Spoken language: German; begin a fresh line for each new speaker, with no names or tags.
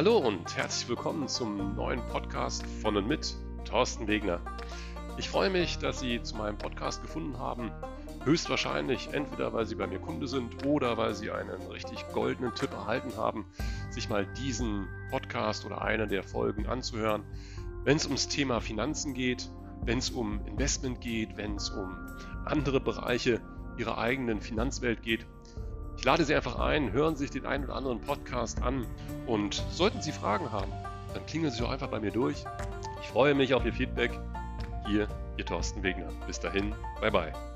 Hallo und herzlich willkommen zum neuen Podcast von und mit Thorsten Wegner. Ich freue mich, dass Sie zu meinem Podcast gefunden haben. Höchstwahrscheinlich entweder, weil Sie bei mir Kunde sind oder weil Sie einen richtig goldenen Tipp erhalten haben, sich mal diesen Podcast oder eine der Folgen anzuhören, wenn es ums Thema Finanzen geht, wenn es um Investment geht, wenn es um andere Bereiche Ihrer eigenen Finanzwelt geht. Ich lade Sie einfach ein, hören Sie sich den einen oder anderen Podcast an und sollten Sie Fragen haben, dann klingeln Sie doch einfach bei mir durch. Ich freue mich auf Ihr Feedback. Hier, Ihr Thorsten Wegner. Bis dahin, bye bye.